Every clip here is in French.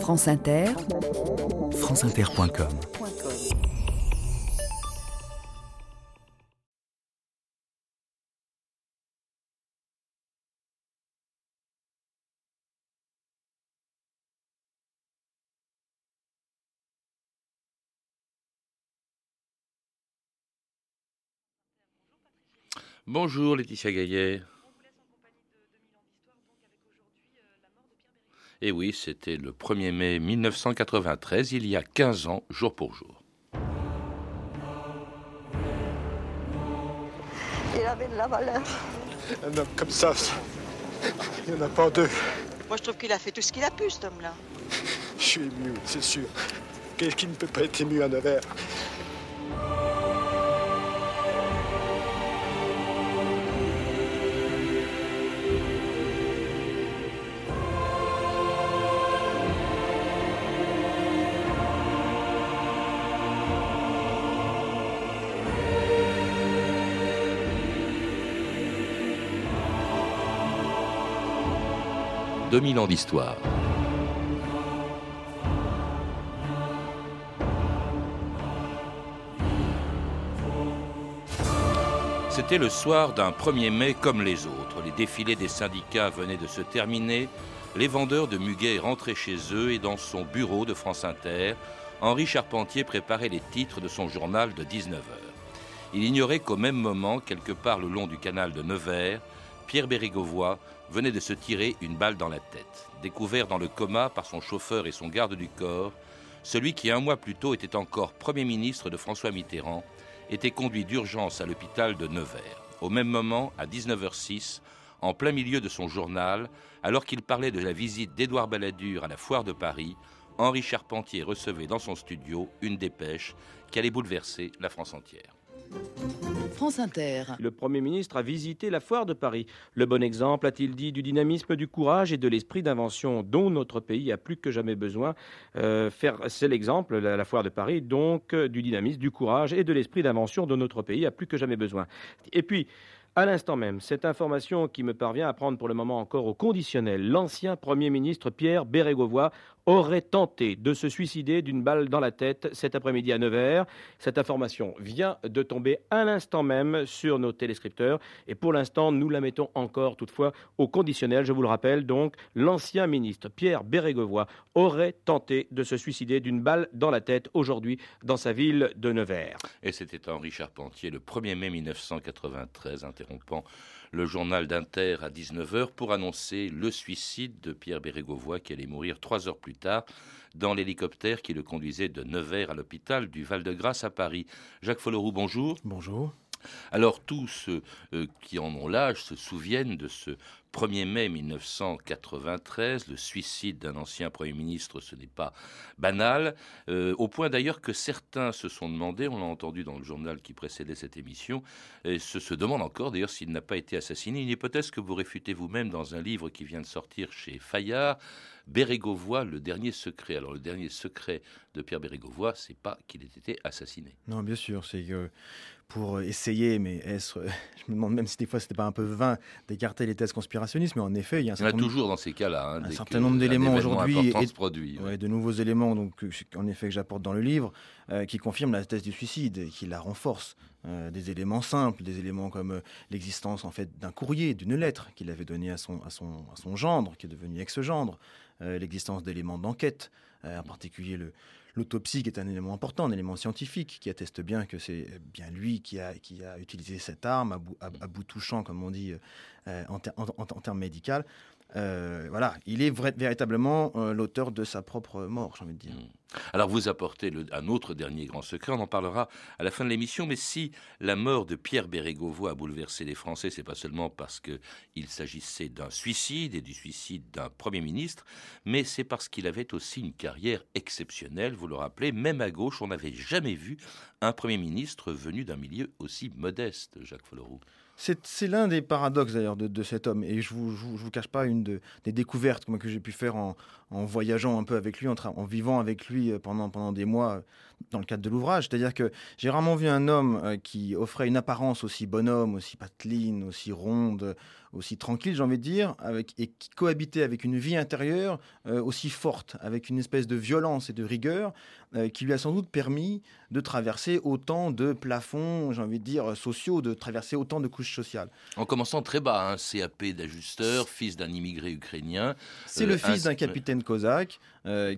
France Inter, franceinter.com Bonjour Laetitia Gaillet. Et oui, c'était le 1er mai 1993, il y a 15 ans, jour pour jour. Il avait de la valeur. Un homme comme ça, il n'y en a pas deux. Moi, je trouve qu'il a fait tout ce qu'il a pu, cet homme-là. Je suis ému, c'est sûr. Qu'est-ce qui ne peut pas être ému à Nevers 2000 ans d'histoire. C'était le soir d'un 1er mai comme les autres. Les défilés des syndicats venaient de se terminer. Les vendeurs de muguet rentraient chez eux et dans son bureau de France Inter, Henri Charpentier préparait les titres de son journal de 19h. Il ignorait qu'au même moment, quelque part le long du canal de Nevers, Pierre Bérégovoy venait de se tirer une balle dans la tête. Découvert dans le coma par son chauffeur et son garde du corps, celui qui un mois plus tôt était encore Premier ministre de François Mitterrand était conduit d'urgence à l'hôpital de Nevers. Au même moment, à 19h06, en plein milieu de son journal, alors qu'il parlait de la visite d'Édouard Balladur à la foire de Paris, Henri Charpentier recevait dans son studio une dépêche qui allait bouleverser la France entière. France Inter. Le Premier ministre a visité la foire de Paris. Le bon exemple, a-t-il dit, du dynamisme, du courage et de l'esprit d'invention dont notre pays a plus que jamais besoin. Euh, c'est l'exemple, la, la, foire de Paris, donc du dynamisme, du courage et de l'esprit d'invention dont notre pays a plus que jamais besoin. Et puis, à l'instant même, cette information qui me parvient à prendre pour le moment encore au conditionnel, l'ancien Premier ministre Pierre Bérégovoy aurait tenté de se suicider d'une balle dans la tête cet après-midi à Nevers. Cette information vient de tomber à l'instant même sur nos téléscripteurs et pour l'instant, nous la mettons encore toutefois au conditionnel. Je vous le rappelle donc, l'ancien ministre Pierre Bérégovoy aurait tenté de se suicider d'une balle dans la tête aujourd'hui dans sa ville de Nevers. Et c'était Henri Charpentier le 1er mai 1993 interrompant le journal d'Inter à 19h pour annoncer le suicide de Pierre Bérégovoy qui allait mourir trois heures plus tard dans l'hélicoptère qui le conduisait de Nevers à l'hôpital du Val-de-Grâce à Paris. Jacques Folloroux, bonjour. Bonjour. Alors tous ceux euh, qui en ont l'âge se souviennent de ce 1er mai 1993, le suicide d'un ancien Premier ministre, ce n'est pas banal, euh, au point d'ailleurs que certains se sont demandé, on l'a entendu dans le journal qui précédait cette émission, et se, se demandent encore d'ailleurs s'il n'a pas été assassiné, une hypothèse que vous réfutez vous-même dans un livre qui vient de sortir chez Fayard, Bérégovoy, le dernier secret. Alors le dernier secret de Pierre Bérégovoy, c'est pas qu'il ait été assassiné. Non, bien sûr, c'est que pour essayer, mais est-ce, je me demande même si des fois c'était pas un peu vain d'écarter les thèses conspirationnistes, mais en effet, il y a un certain, nombre, toujours dans ces cas-là, hein, un certain nombre d'éléments aujourd'hui et produit, ouais, de nouveaux éléments, donc en effet que j'apporte dans le livre, euh, qui confirment la thèse du suicide et qui la renforcent. Euh, des éléments simples, des éléments comme euh, l'existence en fait d'un courrier, d'une lettre qu'il avait donné à son, à, son, à son gendre, qui est devenu ex-gendre, euh, l'existence d'éléments d'enquête, en particulier le, l'autopsie qui est un élément important, un élément scientifique qui atteste bien que c'est bien lui qui a, utilisé cette arme à bout, touchant, comme on dit euh, en, ter, en, termes médicaux. Euh, voilà, il est véritablement euh, l'auteur de sa propre mort, j'ai envie de dire. Mmh. Alors vous apportez un autre dernier grand secret, on en parlera à la fin de l'émission, mais si la mort de Pierre Bérégovoy a bouleversé les Français, c'est pas seulement parce qu'il s'agissait d'un suicide et du suicide d'un Premier ministre, mais c'est parce qu'il avait aussi une carrière exceptionnelle, vous le rappelez, même à gauche, on n'avait jamais vu un Premier ministre venu d'un milieu aussi modeste, Jacques Folloroux. C'est l'un des paradoxes d'ailleurs de, cet homme. Et je ne vous, vous, vous, cache pas une de, des découvertes que j'ai pu faire en, voyageant un peu avec lui, en, vivant avec lui pendant, pendant des mois dans le cadre de l'ouvrage. C'est-à-dire que j'ai rarement vu un homme euh, qui offrait une apparence aussi bonhomme, aussi pateline, aussi ronde, aussi tranquille, j'ai envie de dire, avec, et qui cohabitait avec une vie intérieure aussi forte, avec une espèce de violence et de rigueur qui lui a sans doute permis de traverser autant de plafonds, j'ai envie de dire, sociaux, de traverser autant de couches sociales. En commençant très bas, un hein, CAP d'ajusteur, fils d'un immigré ukrainien. C'est le fils d'un capitaine cosaque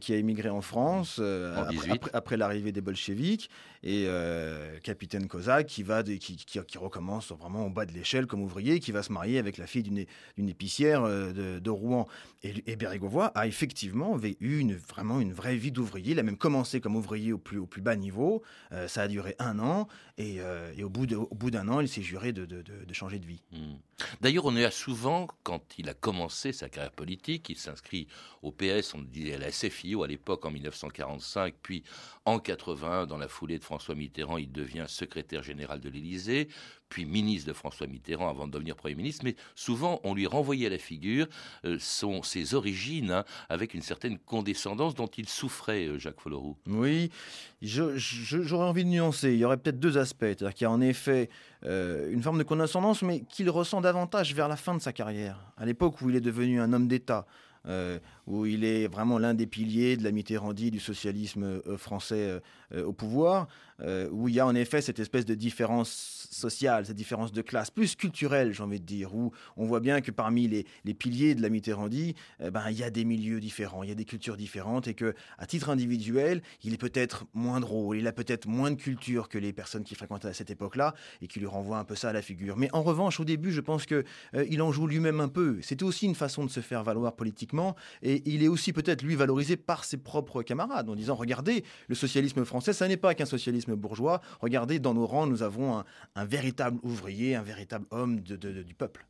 qui a immigré en France après, après l'arrivée des bolcheviks et euh, capitaine Kozak qui va qui, qui, recommence vraiment au bas de l'échelle comme ouvrier, qui va se marier avec la fille d'une épicière euh, de, Rouen. Et, et Bérégovoy a effectivement eu une, vraiment une vraie vie d'ouvrier. Il a même commencé comme ouvrier au plus, au plus bas niveau. Euh, ça a duré un an et, et au bout d'un an, il s'est juré de, de, changer de vie. Hmm. D'ailleurs, on est souvent, quand il a commencé sa carrière politique, il s'inscrit au PS, on disait à la SFIO à l'époque en 1945, puis en 80, dans la foulée de François Mitterrand, il devient secrétaire général de l'Élysée, puis ministre de François Mitterrand avant de devenir Premier ministre, mais souvent on lui renvoyait à la figure euh, ses origines hein, avec une certaine condescendance dont il souffrait, euh, Jacques Folloroux. Oui, j'aurais envie de nuancer. Il y aurait peut-être deux aspects. C'est-à-dire qu'il y a en effet euh, une forme de condescendance, mais qu'il ressent davantage vers la fin de sa carrière, à l'époque où il est devenu un homme d'État. Où il est vraiment l'un des piliers de la Mitterrandie du socialisme français euh, au pouvoir, où il y a en effet cette espèce de différence sociale, cette différence de classe, plus culturelle, j'ai envie de dire, où on voit bien que parmi les, les piliers de la Mitterrandie, ben, il y a des milieux différents, il y a des cultures différentes, et que à titre individuel, il est peut-être moins drôle, il a peut-être moins de culture que les personnes qui fréquentaient à cette époque-là, et qui lui renvoient un peu ça à la figure. Mais en revanche, au début, je pense que il en joue lui-même un peu. C'était aussi une façon de se faire valoir politiquement et il est aussi peut-être, lui, valorisé par ses propres camarades en disant, regardez, le socialisme français, ça n'est pas qu'un socialisme bourgeois. Regardez, dans nos rangs, nous avons un, véritable ouvrier, un véritable homme du peuple.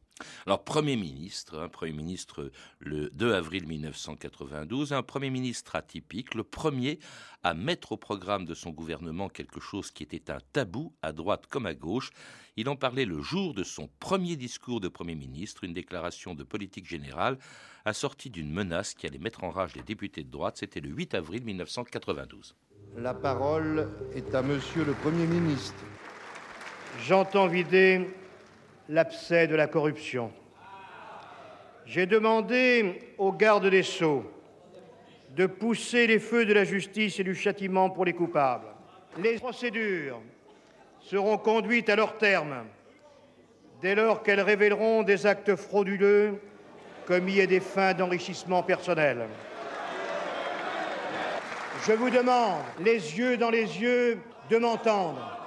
Alors, Premier ministre, hein, Premier ministre le 2 avril 1992, un Premier ministre atypique, le premier à mettre au programme de son gouvernement quelque chose qui était un tabou à droite comme à gauche. Il en parlait le jour de son premier discours de Premier ministre, une déclaration de politique générale assortie d'une menace qui allait mettre en rage les députés de droite. C'était le 8 avril 1992. La parole est à Monsieur le Premier ministre. J'entends vider l'abcès de la corruption. J'ai demandé aux gardes des Sceaux de pousser les feux de la justice et du châtiment pour les coupables. Les procédures seront conduites à leur terme dès lors qu'elles révéleront des actes frauduleux commis à des fins d'enrichissement personnel. Je vous demande, les yeux dans les yeux, de m'entendre.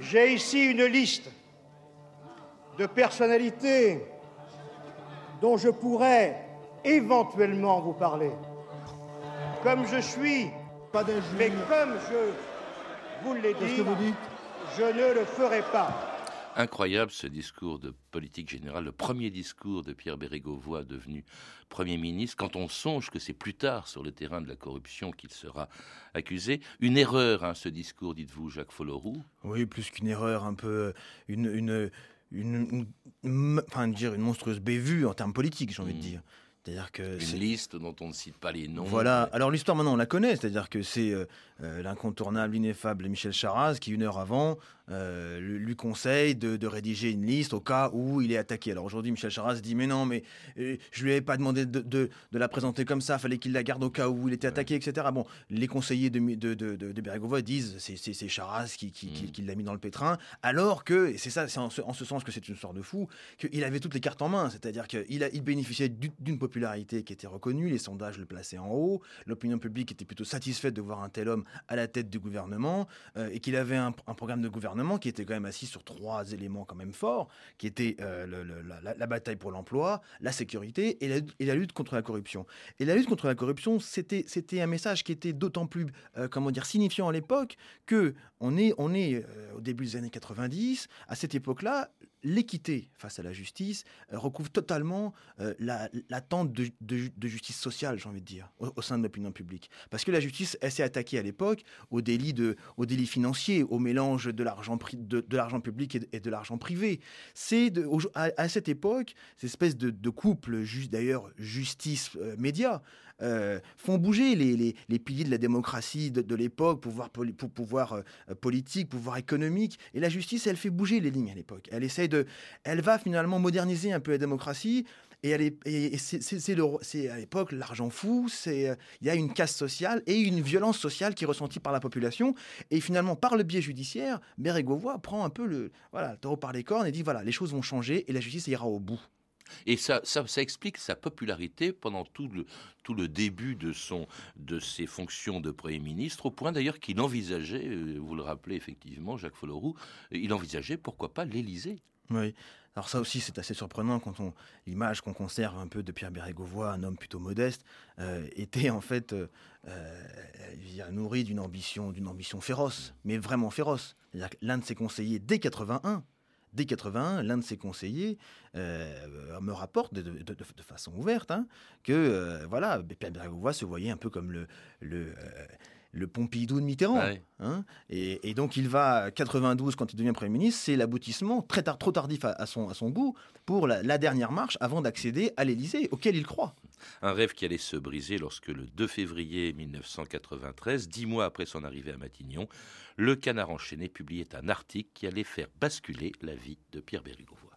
J'ai ici une liste de personnalités dont je pourrais éventuellement vous parler. Comme je suis, pas mais comme je vous l'ai dit, je ne le ferai pas. Incroyable ce discours de politique générale, le premier discours de Pierre Bérégovoy devenu Premier ministre, quand on songe que c'est plus tard sur le terrain de la corruption qu'il sera accusé. Une erreur, hein, ce discours, dites-vous, Jacques Folloroux Oui, plus qu'une erreur, un peu une, une, une, enfin, dire une monstrueuse bévue en termes politiques, j'ai envie de hmm. dire. C'est-à-dire que une liste dont on ne cite pas les noms. Voilà. Alors l'histoire maintenant on la connaît, c'est-à-dire que c'est euh, euh, l'incontournable, l'ineffable Michel Charaz qui une heure avant euh, lui conseille de, rédiger une liste au cas où il est attaqué. Alors aujourd'hui, Michel Charas dit mais non, mais euh, je lui avais pas demandé de, la présenter comme ça, fallait qu'il la garde au cas où il était attaqué, etc. Bon, les conseillers de, de, de, disent c'est Charas qui, mm. qui, l'a mis dans le pétrin, alors que, et c'est ça, c'est en, ce sens que c'est une histoire de fou, qu'il avait toutes les cartes en main, c'est-à-dire qu'il il bénéficiait d'une qui était reconnue, les sondages le plaçaient en haut, l'opinion publique était plutôt satisfaite de voir un tel homme à la tête du gouvernement, euh, et qu'il avait un programme de gouvernement qui était quand même assis sur trois éléments quand même forts, qui étaient euh, la, bataille pour l'emploi, la sécurité et la, lutte contre la corruption. Et la lutte contre la corruption, c'était un message qui était d'autant plus euh, comment dire signifiant à l'époque que on est on est au début des années 90. À cette époque-là, l'équité face à la justice euh, recouvre totalement euh, l'attente de, de, justice sociale, j'ai envie de dire, au, sein de l'opinion publique. Parce que la justice, elle s'est attaquée à l'époque aux délits, de, aux délits financiers, au mélange de l'argent de, de public et de, l'argent privé. C'est à, cette époque, cette espèce de, couple, d'ailleurs justice-média, euh, font bouger les, les, piliers de la démocratie de, l'époque, pouvoir, pouvoir euh, politique, pouvoir économique. Et la justice, elle fait bouger les lignes à l'époque. Elle essaie de, elle va finalement moderniser un peu la démocratie. Et, c'est, à l'époque l'argent fou, c'est, il y a une casse sociale et une violence sociale qui est ressentie par la population. Et finalement, par le biais judiciaire, Bérégovoy prend un peu le, voilà, le taureau par les cornes et dit voilà, les choses vont changer et la justice ira au bout. Et ça, ça, explique sa popularité pendant tout le, tout le début de, son, de ses fonctions de Premier ministre, au point d'ailleurs qu'il envisageait, euh, vous le rappelez effectivement, Jacques Folloroux, il envisageait pourquoi pas l'Élysée. Oui. Alors ça aussi, c'est assez surprenant quand on l'image qu'on conserve un peu de Pierre Bérégovoy, un homme plutôt modeste, euh, était en fait euh, nourri d'une ambition, d'une ambition féroce, mais vraiment féroce. L'un de ses conseillers dès 81 Dès 81, l'un de ses conseillers euh, me rapporte de, façon ouverte hein, que euh, voilà, Pierre Bérégovoy se voyait un peu comme le, le, euh, le Pompidou de Mitterrand. Hein. et, donc il va 92 quand il devient Premier ministre, c'est l'aboutissement très tard, trop tardif à, son, à son goût pour la, dernière marche avant d'accéder à l'Élysée, auquel il croit. Un rêve qui allait se briser lorsque le 2 février 1993, dix mois après son arrivée à Matignon, le Canard enchaîné publiait un article qui allait faire basculer la vie de Pierre Bérégovoy.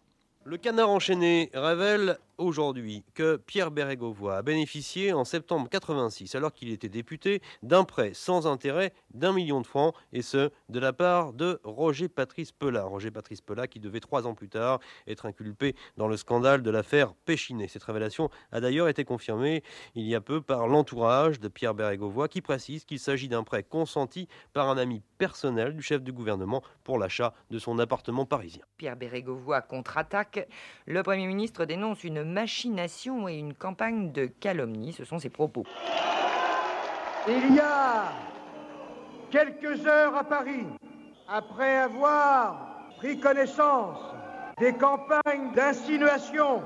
Le Canard enchaîné révèle aujourd'hui que Pierre Bérégovoy a bénéficié en septembre 86, alors qu'il était député, d'un prêt sans intérêt d'un million de francs, et ce, de la part de Roger Patrice Pelat. Roger Patrice Pelat qui devait trois ans plus tard être inculpé dans le scandale de l'affaire Péchinet. Cette révélation a d'ailleurs été confirmée il y a peu par l'entourage de Pierre Bérégovoy qui précise qu'il s'agit d'un prêt consenti par un ami personnel du chef du gouvernement pour l'achat de son appartement parisien. Pierre Bérégovoy contre-attaque. Le Premier ministre dénonce une machination et une campagne de calomnie. Ce sont ses propos. Il y a quelques heures à Paris, après avoir pris connaissance des campagnes d'insinuation,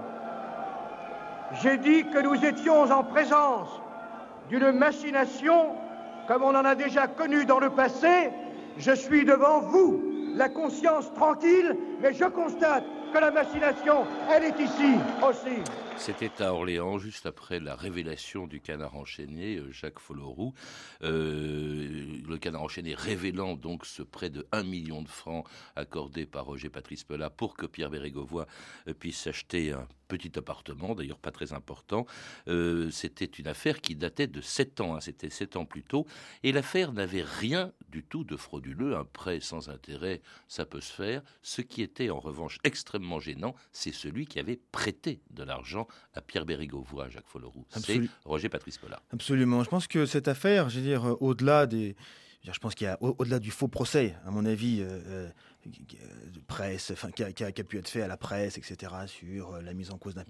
j'ai dit que nous étions en présence d'une machination comme on en a déjà connu dans le passé. Je suis devant vous, la conscience tranquille, mais je constate que la machination, elle est ici aussi. C'était à Orléans, juste après la révélation du canard enchaîné, euh, Jacques Folloroux. Euh, le canard enchaîné révélant donc ce prêt de 1 million de francs accordé par Roger Patrice Pelat pour que Pierre Bérégovoy euh, puisse s'acheter un petit appartement, d'ailleurs pas très important. c'était une affaire qui datait de 7 ans, hein, c'était 7 ans plus tôt. Et l'affaire n'avait rien du tout de frauduleux. Un prêt sans intérêt, ça peut se faire. Ce qui était en revanche extrêmement gênant, c'est celui qui avait prêté de l'argent à Pierre Bérégovoy, Jacques Folloroux. C'est Roger Patrice Pollard. Absolument. Je pense que cette affaire, je veux dire, euh, au-delà des. Je pense qu'il y a, au-delà du faux procès, à mon avis, euh, euh, presse, enfin, qui, a, pu être fait à la presse, etc., sur la mise en cause d'un,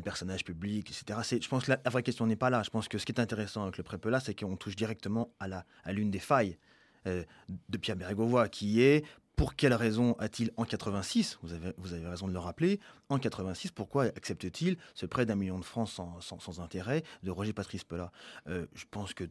personnage public, etc. je pense que la, vraie question n'est pas là. Je pense que ce qui est intéressant avec le pré-Pelat, c'est qu'on touche directement à, la, à l'une des failles de Pierre Bérégovoy, qui est pour quelle raison a-t-il en 86, vous avez, vous avez raison de le rappeler, en 86, pourquoi accepte-t-il ce prêt d'un million de francs sans, intérêt de Roger Patrice Pelat? Euh, Je pense que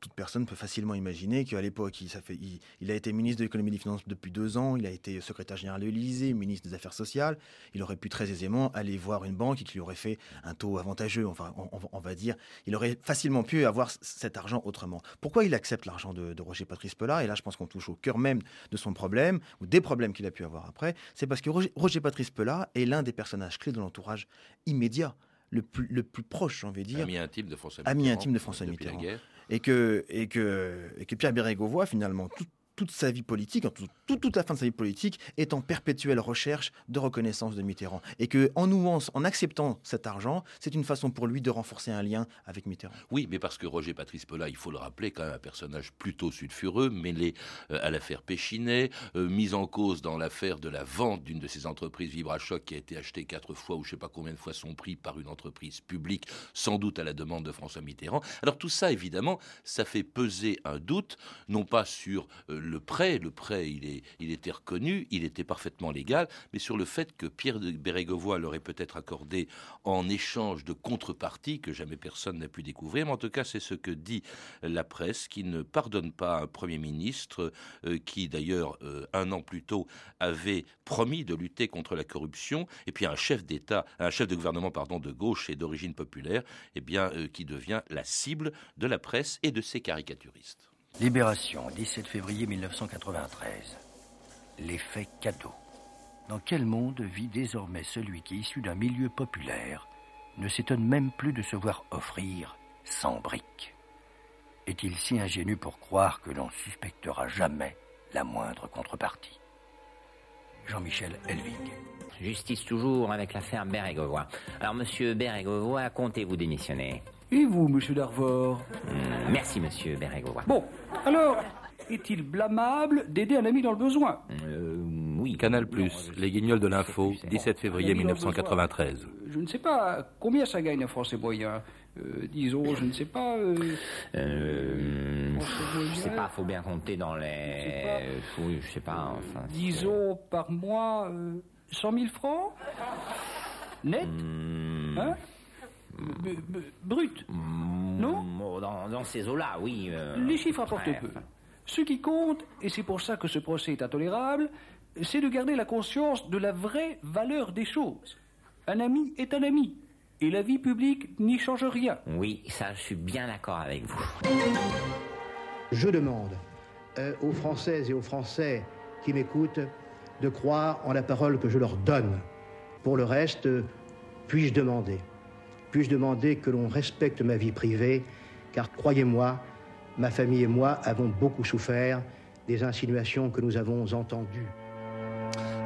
toute personne peut facilement imaginer qu'à l'époque, il, a été ministre de l'économie et des finances depuis deux ans, il a été secrétaire général de l'Élysée, ministre des Affaires sociales. Il aurait pu très aisément aller voir une banque qui lui aurait fait un taux avantageux, enfin, on, va dire. Il aurait facilement pu avoir cet argent autrement. Pourquoi il accepte l'argent de, Roger Patrice Pelat Et là, je pense qu'on touche au cœur même de son problème, ou des problèmes qu'il a pu avoir après. C'est parce que Roger, Roger Patrice Pelat est l'un des personnages clés de l'entourage immédiat le plus, le plus proche, on veut dire. Ami intime de François Mitterrand. Ami intime de François Mitterrand. Et que, et, que, et que Pierre finalement, tout, toute sa vie politique, toute, toute la fin de sa vie politique, est en perpétuelle recherche de reconnaissance de Mitterrand. Et que en en acceptant cet argent, c'est une façon pour lui de renforcer un lien avec Mitterrand. Oui, mais parce que Roger Patrice Pelat, il faut le rappeler, quand même un personnage plutôt sulfureux, mêlé euh, à l'affaire Péchinet, euh, mis en cause dans l'affaire de la vente d'une de ses entreprises Vibrachoc qui a été achetée quatre fois ou je sais pas combien de fois son prix par une entreprise publique, sans doute à la demande de François Mitterrand. Alors tout ça, évidemment, ça fait peser un doute, non pas sur euh, le prêt, le prêt, il, était reconnu, il était parfaitement légal, mais sur le fait que Pierre de Bérégovoy l'aurait peut-être accordé en échange de contrepartie que jamais personne n'a pu découvrir. Mais en tout cas, c'est ce que dit la presse, qui ne pardonne pas un Premier ministre euh, qui, d'ailleurs, euh, un an plus tôt, avait promis de lutter contre la corruption, et puis un chef d'État, un chef de gouvernement, pardon, de gauche et d'origine populaire, eh euh, qui devient la cible de la presse et de ses caricaturistes. Libération, 17 février 1993. L'effet cadeau. Dans quel monde vit désormais celui qui, issu d'un milieu populaire, ne s'étonne même plus de se voir offrir 100 briques? Est-il si ingénu pour croire que l'on suspectera jamais la moindre contrepartie? Jean-Michel Elving. Justice toujours avec l'affaire Bérégovoy. Alors, monsieur Bérégovoy, comptez-vous démissionner? Et vous, monsieur Darvor Hmm, Merci, monsieur Bérégovoy. Bon, alors, est-il blâmable d'aider un ami dans le besoin? Euh, oui. Canal Plus, les guignols de l'info, 17 février 1993. Je ne sais pas combien ça gagne un Français moyen. Euh, disons, je ne sais pas. euh, Euh, je sais moyen, pas, faut bien compter dans les... Oui, je sais pas, enfin... Disons par mois euh, 100 000 francs? Net? Hmm, Hein? Brut Non oh, dans, dans ces eaux-là, oui. euh, Les chiffres apportent ouais, peu. Ce qui compte, et c'est pour ça que ce procès est intolérable, c'est de garder la conscience de la vraie valeur des choses. Un ami est un ami, et la vie publique n'y change rien. Oui, ça, je suis bien d'accord avec vous. Je demande euh, aux Françaises et aux Français qui m'écoutent de croire en la parole que je leur donne. Pour le reste, euh, puis-je demander? Puis-je demander que l'on respecte ma vie privée Car croyez-moi, ma famille et moi avons beaucoup souffert des insinuations que nous avons entendues.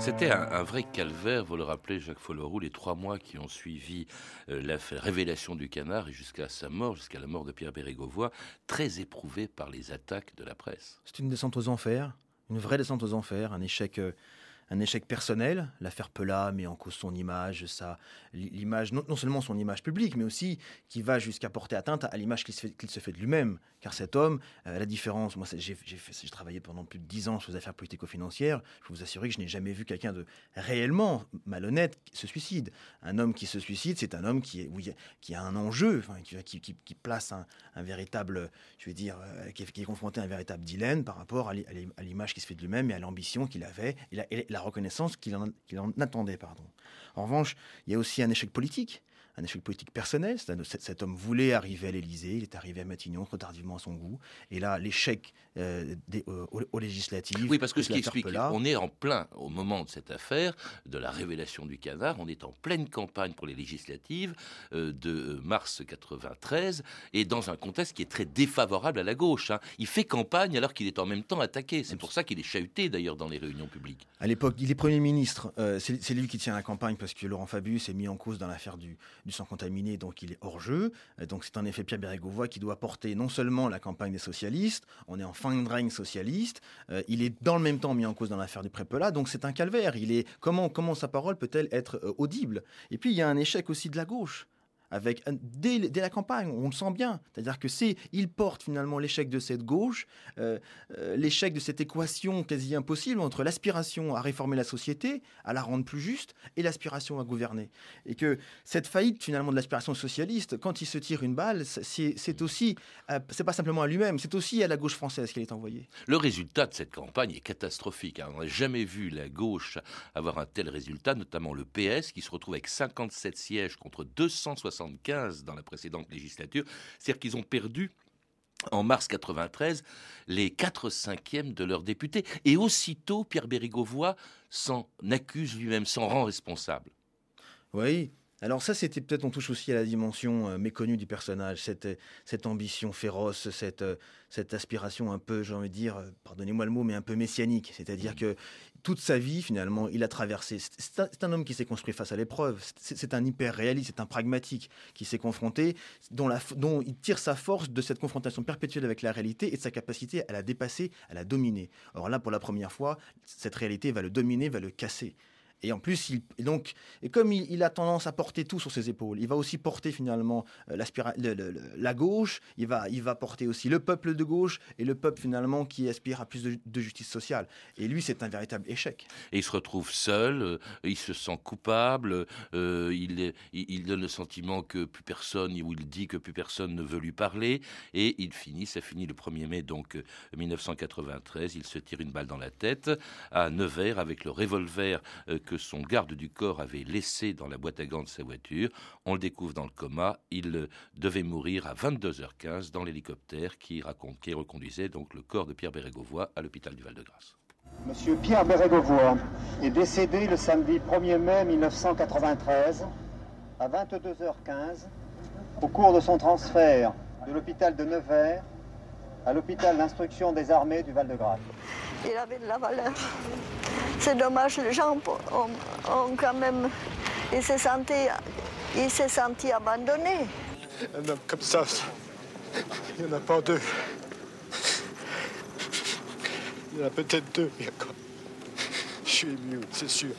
C'était un, un vrai calvaire, vous le rappelez, Jacques Folloroux, les trois mois qui ont suivi euh, la révélation du canard et jusqu'à sa mort, jusqu'à la mort de Pierre Bérégovoy, très éprouvé par les attaques de la presse. C'est une descente aux enfers, une vraie descente aux enfers, un échec, euh, un échec personnel. L'affaire Pelat met en cause son image, sa, l'image, non, seulement son image publique, mais aussi qui va jusqu'à porter atteinte à l'image qu'il se fait, de lui-même. Car cet homme, euh, la différence, moi j'ai, travaillé pendant plus de dix ans sur les affaires politico-financières, je vous assurer que je n'ai jamais vu quelqu'un de réellement malhonnête se suicide. Un homme qui se suicide, c'est un homme qui, est, a, qui a un enjeu, enfin, qui, place un, véritable, je vais dire, euh, qui, est, confronté à un véritable dilemme par rapport à l'i- à l'i- à l'image qui se fait de lui-même et à l'ambition qu'il avait reconnaissance qu'il en, en attendait. Pardon. En revanche, il y a aussi un échec politique. Un échec politique personnel. Cet, cet homme voulait arriver à l'Élysée, il est arrivé à Matignon trop tardivement à son goût. Et là, l'échec euh, euh, aux, aux législatives. Oui, parce que ce qui explique, on est en plein, au moment de cette affaire, de la révélation du canard, on est en pleine campagne pour les législatives euh, de euh, mars 93, et dans un contexte qui est très défavorable à la gauche. hein. Il fait campagne alors qu'il est en même temps attaqué. C'est pour ça qu'il est chahuté d'ailleurs dans les réunions publiques. À l'époque, il est Premier ministre. Euh, c'est c'est lui qui tient la campagne parce que Laurent Fabius est mis en cause dans l'affaire du, du sang contaminé, donc il est hors jeu. Euh, donc c'est en effet Pierre Bérégovoy qui doit porter non seulement la campagne des socialistes, on est en fin de règne socialiste, euh, il est dans le même temps mis en cause dans l'affaire du Prépela, donc c'est un calvaire. Il est comment comment sa parole peut-elle être euh, audible? Et puis il y a un échec aussi de la gauche avec dès, la campagne, on le sent bien. C'est-à-dire que c'est, il porte finalement l'échec de cette gauche, euh, euh, l'échec de cette équation quasi impossible entre l'aspiration à réformer la société, à la rendre plus juste, et l'aspiration à gouverner. Et que cette faillite finalement de l'aspiration socialiste, quand il se tire une balle, c'est, aussi, euh, c'est pas simplement à lui-même, c'est aussi à la gauche française qu'elle est envoyée. Le résultat de cette campagne est catastrophique. hein. On n'a jamais vu la gauche avoir un tel résultat, notamment le PS, qui se retrouve avec 57 sièges contre 275 dans la précédente législature. C'est-à-dire qu'ils ont perdu en mars 93 les 4 cinquièmes de leurs députés. Et aussitôt, Pierre Bérégovoy s'en accuse lui-même, s'en rend responsable. Oui. Alors ça, c'était peut-être, on touche aussi à la dimension euh, méconnue du personnage, cette, euh, cette ambition féroce, cette, euh, cette aspiration un peu, j'ai envie de dire, pardonnez-moi le mot, mais un peu messianique. C'est-à-dire que toute sa vie, finalement, il a traversé. C'est un, homme qui s'est construit face à l'épreuve. C'est un hyper réaliste, c'est un pragmatique qui s'est confronté, dont, la, dont il tire sa force de cette confrontation perpétuelle avec la réalité et de sa capacité à la dépasser, à la dominer. Or là, pour la première fois, cette réalité va le dominer, va le casser. Et en plus, il, et donc, et comme il, a tendance à porter tout sur ses épaules, il va aussi porter finalement euh, la gauche, il va, il va porter aussi le peuple de gauche et le peuple finalement qui aspire à plus de, justice sociale. Et lui, c'est un véritable échec. Et il se retrouve seul, euh, il se sent coupable, euh, il, il, donne le sentiment que plus personne, ou il dit que plus personne ne veut lui parler, et il finit, ça finit le 1er mai donc 1993, il se tire une balle dans la tête à Nevers avec le revolver que son garde du corps avait laissé dans la boîte à gants de sa voiture. On le découvre dans le coma. Il devait mourir à 22h15 dans l'hélicoptère qui, qui reconduisait donc le corps de Pierre Bérégovoy à l'hôpital du Val-de-Grâce. Monsieur Pierre Bérégovoy est décédé le samedi 1er mai 1993 à 22h15 au cours de son transfert de l'hôpital de Nevers à l'hôpital d'instruction des armées du Val-de-Grâce. Il avait de la valeur. C'est dommage, les gens ont, quand même. Il s'est senti, il s'est senti abandonné. Un homme comme ça, il n'y en a pas deux. Il y en a peut-être deux, mais encore. Je suis ému, c'est sûr.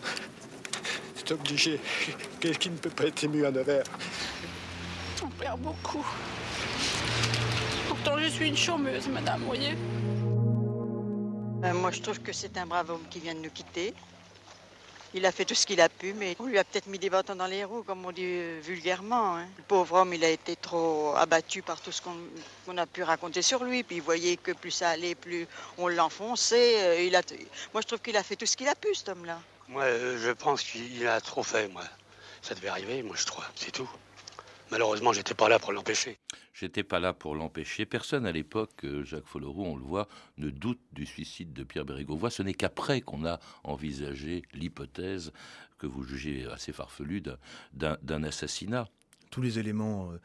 C'est obligé. Qu'est-ce qui ne peut pas être ému à Nevers On perd beaucoup. Je suis une chômeuse, madame, vous voyez. Euh, moi, je trouve que c'est un brave homme qui vient de nous quitter. Il a fait tout ce qu'il a pu, mais on lui a peut-être mis des bâtons dans les roues, comme on dit euh, vulgairement. Hein. Le pauvre homme, il a été trop abattu par tout ce qu'on a pu raconter sur lui. Puis il voyait que plus ça allait, plus on l'enfonçait. Euh, il a... Moi, je trouve qu'il a fait tout ce qu'il a pu, cet homme-là. Moi, je pense qu'il a trop fait, moi. Ça devait arriver, moi, je trouve. C'est tout. Malheureusement, j'étais pas là pour l'empêcher. J'étais pas là pour l'empêcher. Personne à l'époque, euh, Jacques Folleroux, on le voit, ne doute du suicide de Pierre Bérégovoy. Ce n'est qu'après qu'on a envisagé l'hypothèse que vous jugez assez farfelue d'un assassinat. Tous les éléments euh,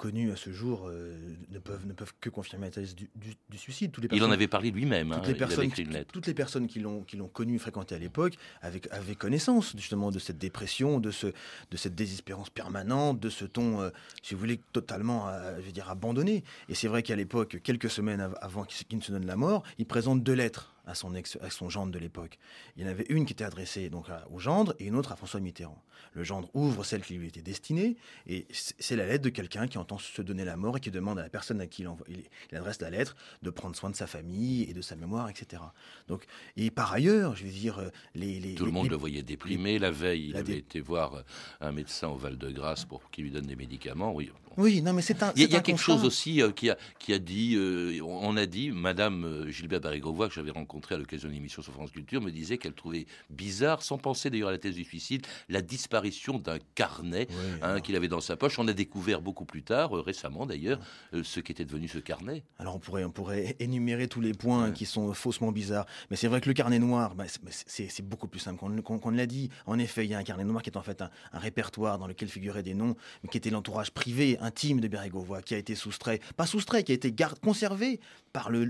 connus à ce jour euh, ne, peuvent, ne peuvent que confirmer la thèse du, suicide. les il en avait parlé lui-même. Toutes, hein, les personnes, toutes les personnes qui l'ont connu, fréquenté à l'époque, avaient, connaissance justement de cette dépression, de, ce, de cette désespérance permanente, de ce ton, euh, si vous voulez, totalement euh, je veux dire, abandonné. Et c'est vrai qu'à l'époque, quelques semaines avant qu'il ne se donne la mort, il présente deux lettres à son, ex, à son gendre de l'époque. Il y en avait une qui était adressée donc au gendre et une autre à François Mitterrand. Le gendre ouvre celle qui lui était destinée et c'est la lettre de quelqu'un qui entend se donner la mort et qui demande à la personne à qui il, envoie, il, adresse la lettre de prendre soin de sa famille et de sa mémoire, etc. Donc, et par ailleurs, je veux dire, euh, les, les tout le monde le voyait déprimé. la veille, il avait été voir un médecin au Val-de-Grâce pour qu'il lui donne des médicaments. Oui, oui, non, mais c'est un. Il y a, quelque chose aussi euh, qui, a, qui a dit, on a dit, Madame Gilbert Barrigrovois, que j'avais rencontré à l'occasion d'une émission sur France Culture, me disait qu'elle trouvait bizarre, sans penser d'ailleurs à la thèse du suicide, la disparition d'un carnet hein, qu'il avait dans sa poche. On a découvert beaucoup plus tard, euh, récemment d'ailleurs, euh, ce qu'était devenu ce carnet. Alors on pourrait, on pourrait énumérer tous les points qui sont faussement bizarres, mais c'est vrai que le carnet noir, bah, c'est beaucoup plus simple qu'on l'a dit. En effet, il y a un carnet noir qui est en fait un, répertoire dans lequel figuraient des noms, mais qui était l'entourage privé, intime de Bérégovoy, qui a été soustrait, pas soustrait, qui a été garde, conservé par le,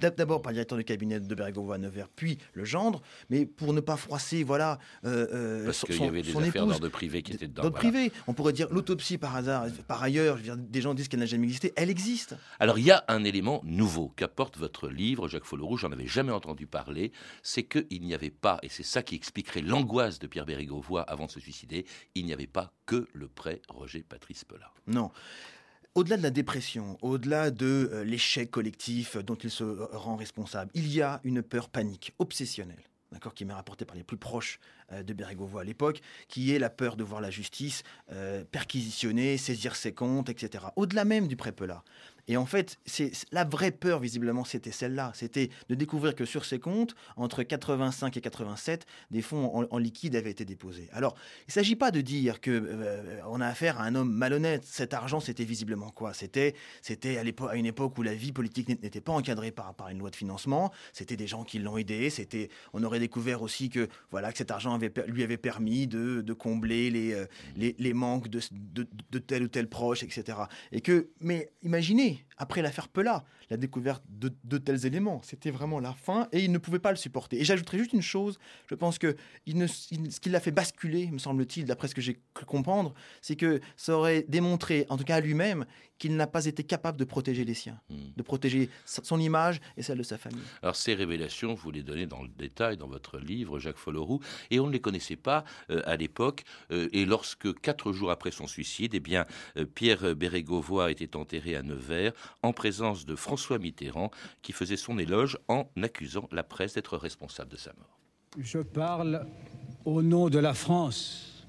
d'abord par le directeur du cabinet de Bérégovoy à Nevers, puis le gendre, mais pour ne pas froisser, voilà. Euh, euh Parce qu'il y avait des affaires d'ordre privé qui étaient dedans. D'ordre privé. On pourrait dire l'autopsie par hasard, par ailleurs, des gens disent qu'elle n'a jamais existé, elle existe. Alors il y a un élément nouveau qu'apporte votre livre, Jacques Folleroux, j'en avais jamais entendu parler, c'est qu'il n'y avait pas, et c'est ça qui expliquerait l'angoisse de Pierre Bérégovoy avant de se suicider, il n'y avait pas que le prêt Roger Patrice Pelat. Non au-delà de la dépression, au-delà de euh, l'échec collectif dont il se rend responsable, il y a une peur panique, obsessionnelle, qui m'est rapportée par les plus proches euh, de Bérégovoy à l'époque, qui est la peur de voir la justice euh, perquisitionner, saisir ses comptes, etc. Au-delà même du prépelat, et en fait, c'est la vraie peur, visiblement, c'était celle-là. C'était de découvrir que sur ces comptes, entre 85 et 87, des fonds en, liquide avaient été déposés. Alors, il ne s'agit pas de dire que euh, on a affaire à un homme malhonnête. Cet argent, c'était visiblement quoi? C'était, c'était à, une époque où la vie politique n'était pas encadrée par, par une loi de financement. C'était des gens qui l'ont aidé. C'était, on aurait découvert aussi que voilà que cet argent lui avait permis de, combler les, euh, les, les, manques de, de, de tel ou tel proche, etc. Et que, mais imaginez après, après l'affaire Pela, la découverte de, de tels éléments. C'était vraiment la fin et il ne pouvait pas le supporter. Et j'ajouterais juste une chose, je pense que il ne, il- ce qui l'a fait basculer, me semble-t-il, d'après ce que j'ai cru comprendre, c'est que ça aurait démontré, en tout cas à lui-même, qu'il n'a pas été capable de protéger les siens, de protéger son image et celle de sa famille. Alors ces révélations, vous les donnez dans le détail dans votre livre, Jacques Folloroux, et on ne les connaissait pas euh, à l'époque. euh, et lorsque, quatre jours après son suicide, eh bien, euh, Pierre Bérégovoy était enterré à Nevers en présence de François Mitterrand, qui faisait son éloge en accusant la presse d'être responsable de sa mort. Je parle au nom de la France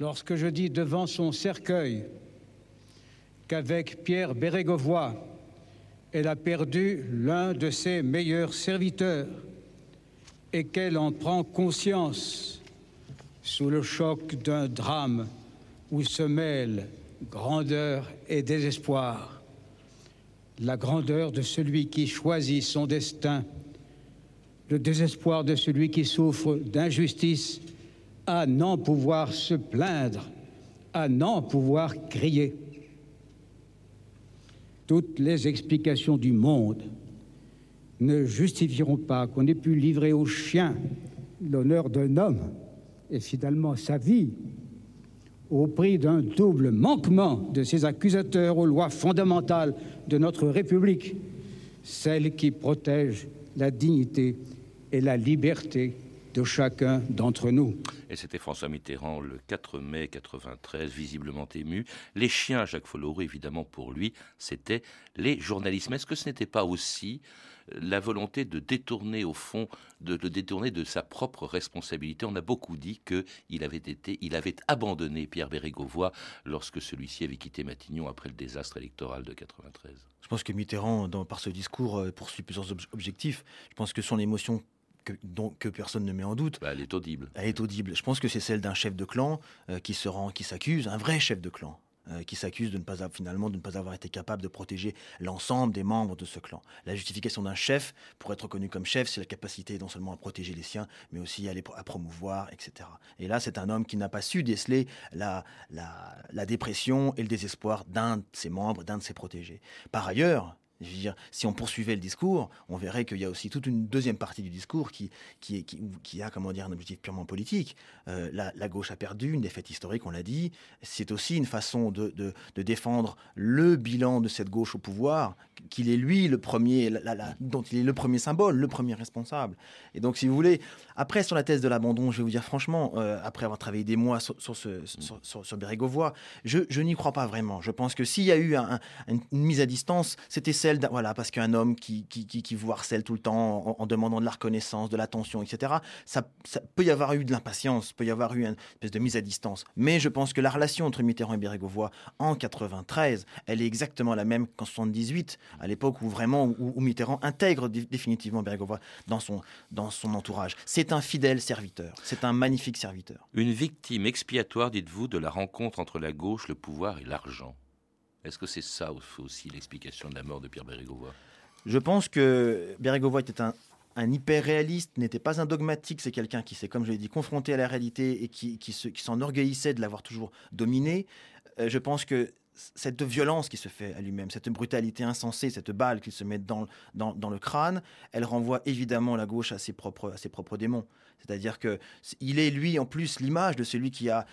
lorsque je dis devant son cercueil qu'avec Pierre Bérégovoy, elle a perdu l'un de ses meilleurs serviteurs et qu'elle en prend conscience sous le choc d'un drame où se mêlent grandeur et désespoir. La grandeur de celui qui choisit son destin le désespoir de celui qui souffre d'injustice à n'en pouvoir se plaindre, à n'en pouvoir crier. Toutes les explications du monde ne justifieront pas qu'on ait pu livrer aux chiens l'honneur d'un homme et finalement sa vie au prix d'un double manquement de ses accusateurs aux lois fondamentales de notre République, celles qui protègent la dignité et la liberté de chacun d'entre nous. Et c'était François Mitterrand le 4 mai 93, visiblement ému. Les chiens, Jacques Folloroux, évidemment pour lui, c'était les journalistes. Mais est-ce que ce n'était pas aussi euh, la volonté de détourner au fond, de le détourner de sa propre responsabilité? On a beaucoup dit qu'il avait été, il avait abandonné Pierre Bérégovoy lorsque celui-ci avait quitté Matignon après le désastre électoral de 93. Je pense que Mitterrand, dans- par ce discours, euh, poursuit plusieurs ob- objectifs. Je pense que son émotion, que, personne ne met en doute, elle est audible. Elle est audible. Je pense que c'est celle d'un chef de clan euh, qui se rend, qui s'accuse, un vrai chef de clan. euh, qui s'accuse de ne pas finalement de ne pas avoir été capable de protéger l'ensemble des membres de ce clan. La justification d'un chef pour être reconnu comme chef, c'est la capacité non seulement à protéger les siens, mais aussi à les à promouvoir, etc. Et là, c'est un homme qui n'a pas su déceler la, la, la dépression et le désespoir d'un de ses membres, d'un de ses protégés. Par ailleurs, je veux dire, si on poursuivait le discours, on verrait qu'il y a aussi toute une deuxième partie du discours qui, qui, qui, a comment dire, un objectif purement politique. Euh, la, gauche a perdu, une défaite historique, on l'a dit. C'est aussi une façon de, de, défendre le bilan de cette gauche au pouvoir, qu'il est lui le premier, la- dont il est le premier symbole, le premier responsable. Et donc, si vous voulez, après sur la thèse de l'abandon, je vais vous dire franchement, euh, après avoir travaillé des mois sur, sur, ce, sur, sur, Bérégovoy, je, je n'y crois pas vraiment. Je pense que s'il y a eu un- un- une, une mise à distance, c'était voilà, parce qu'un homme qui, qui, qui, vous harcèle tout le temps en, demandant de la reconnaissance, de l'attention, etc., ça, ça peut y avoir eu de l'impatience, peut y avoir eu une espèce de mise à distance. Mais je pense que la relation entre Mitterrand et Bérégovoy en 93, elle est exactement la même qu'en 78, à l'époque où vraiment où, Mitterrand intègre dé- définitivement Bérégovoy dans son, dans son entourage. C'est un fidèle serviteur, c'est un magnifique serviteur. Une victime expiatoire, dites-vous, de la rencontre entre la gauche, le pouvoir et l'argent. Est-ce que c'est ça aussi l'explication de la mort de Pierre Bérégovoy? Je pense que Bérégovoy était un, un hyper-réaliste, n'était pas un dogmatique, c'est quelqu'un qui s'est, comme je l'ai dit, confronté à la réalité et qui, qui, se- qui s'enorgueillissait de l'avoir toujours dominé. Euh, je pense que cette violence qui se fait à lui-même, cette brutalité insensée, cette balle qu'il se met dans, le crâne, elle renvoie évidemment la gauche à ses propres, démons. C'est-à-dire que c- il est lui en plus l'image de celui qui a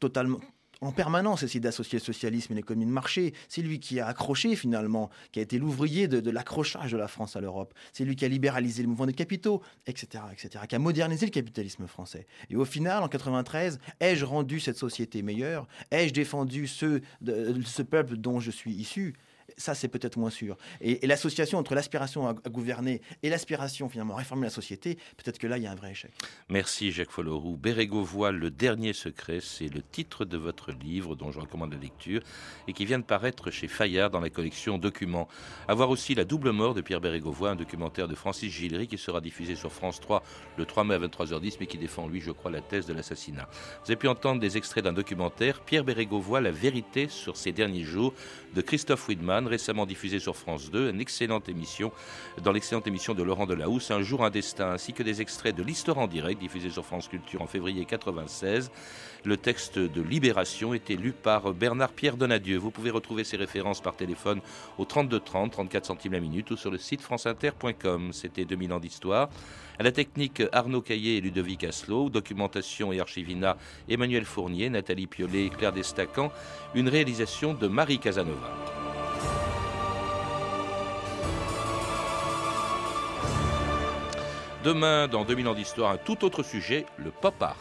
totalement en permanence essayé d'associer le socialisme et l'économie de marché. C'est lui qui a accroché finalement, qui a été l'ouvrier de, l'accrochage de la France à l'Europe. C'est lui qui a libéralisé le mouvement des capitaux, etc., etc., qui a modernisé le capitalisme français. Et au final, en 93, ai-je rendu cette société meilleure? Ai-je défendu ce peuple dont je suis issu? Ça, c'est peut-être moins sûr. Et, l'association entre l'aspiration à, gouverner et l'aspiration finalement à réformer la société, peut-être que là, il y a un vrai échec. Merci Jacques Folloroux. Bérégovoy, le dernier secret, c'est le titre de votre livre dont je recommande la lecture et qui vient de paraître chez Fayard dans la collection Documents. À voir aussi La double mort de Pierre Bérégovoy, un documentaire de Francis Gillery qui sera diffusé sur France 3 le 3 mai à 23h10 mais qui défend lui, je crois, la thèse de l'assassinat. Vous avez pu entendre des extraits d'un documentaire Pierre Bérégovoy, la vérité sur ces derniers jours de Christophe Widman Récemment diffusée sur France 2, une excellente émission, dans l'excellente émission de Laurent Delahousse, Un jour un destin, ainsi que des extraits de l'Histoire en direct, diffusé sur France Culture en février 96. Le texte de Libération était lu par Bernard-Pierre Donadieu. Vous pouvez retrouver ces références par téléphone au 32 30, 34 centimes la minute ou sur le site franceinter.com. C'était 2000 ans d'histoire. À la technique, Arnaud Caillé et Ludovic Aslo. Documentation et archivina, Emmanuel Fournier, Nathalie Piolet et Claire Destacan. Une réalisation de Marie Casanova. Demain, dans 2000 ans d'histoire, un tout autre sujet, le pop art.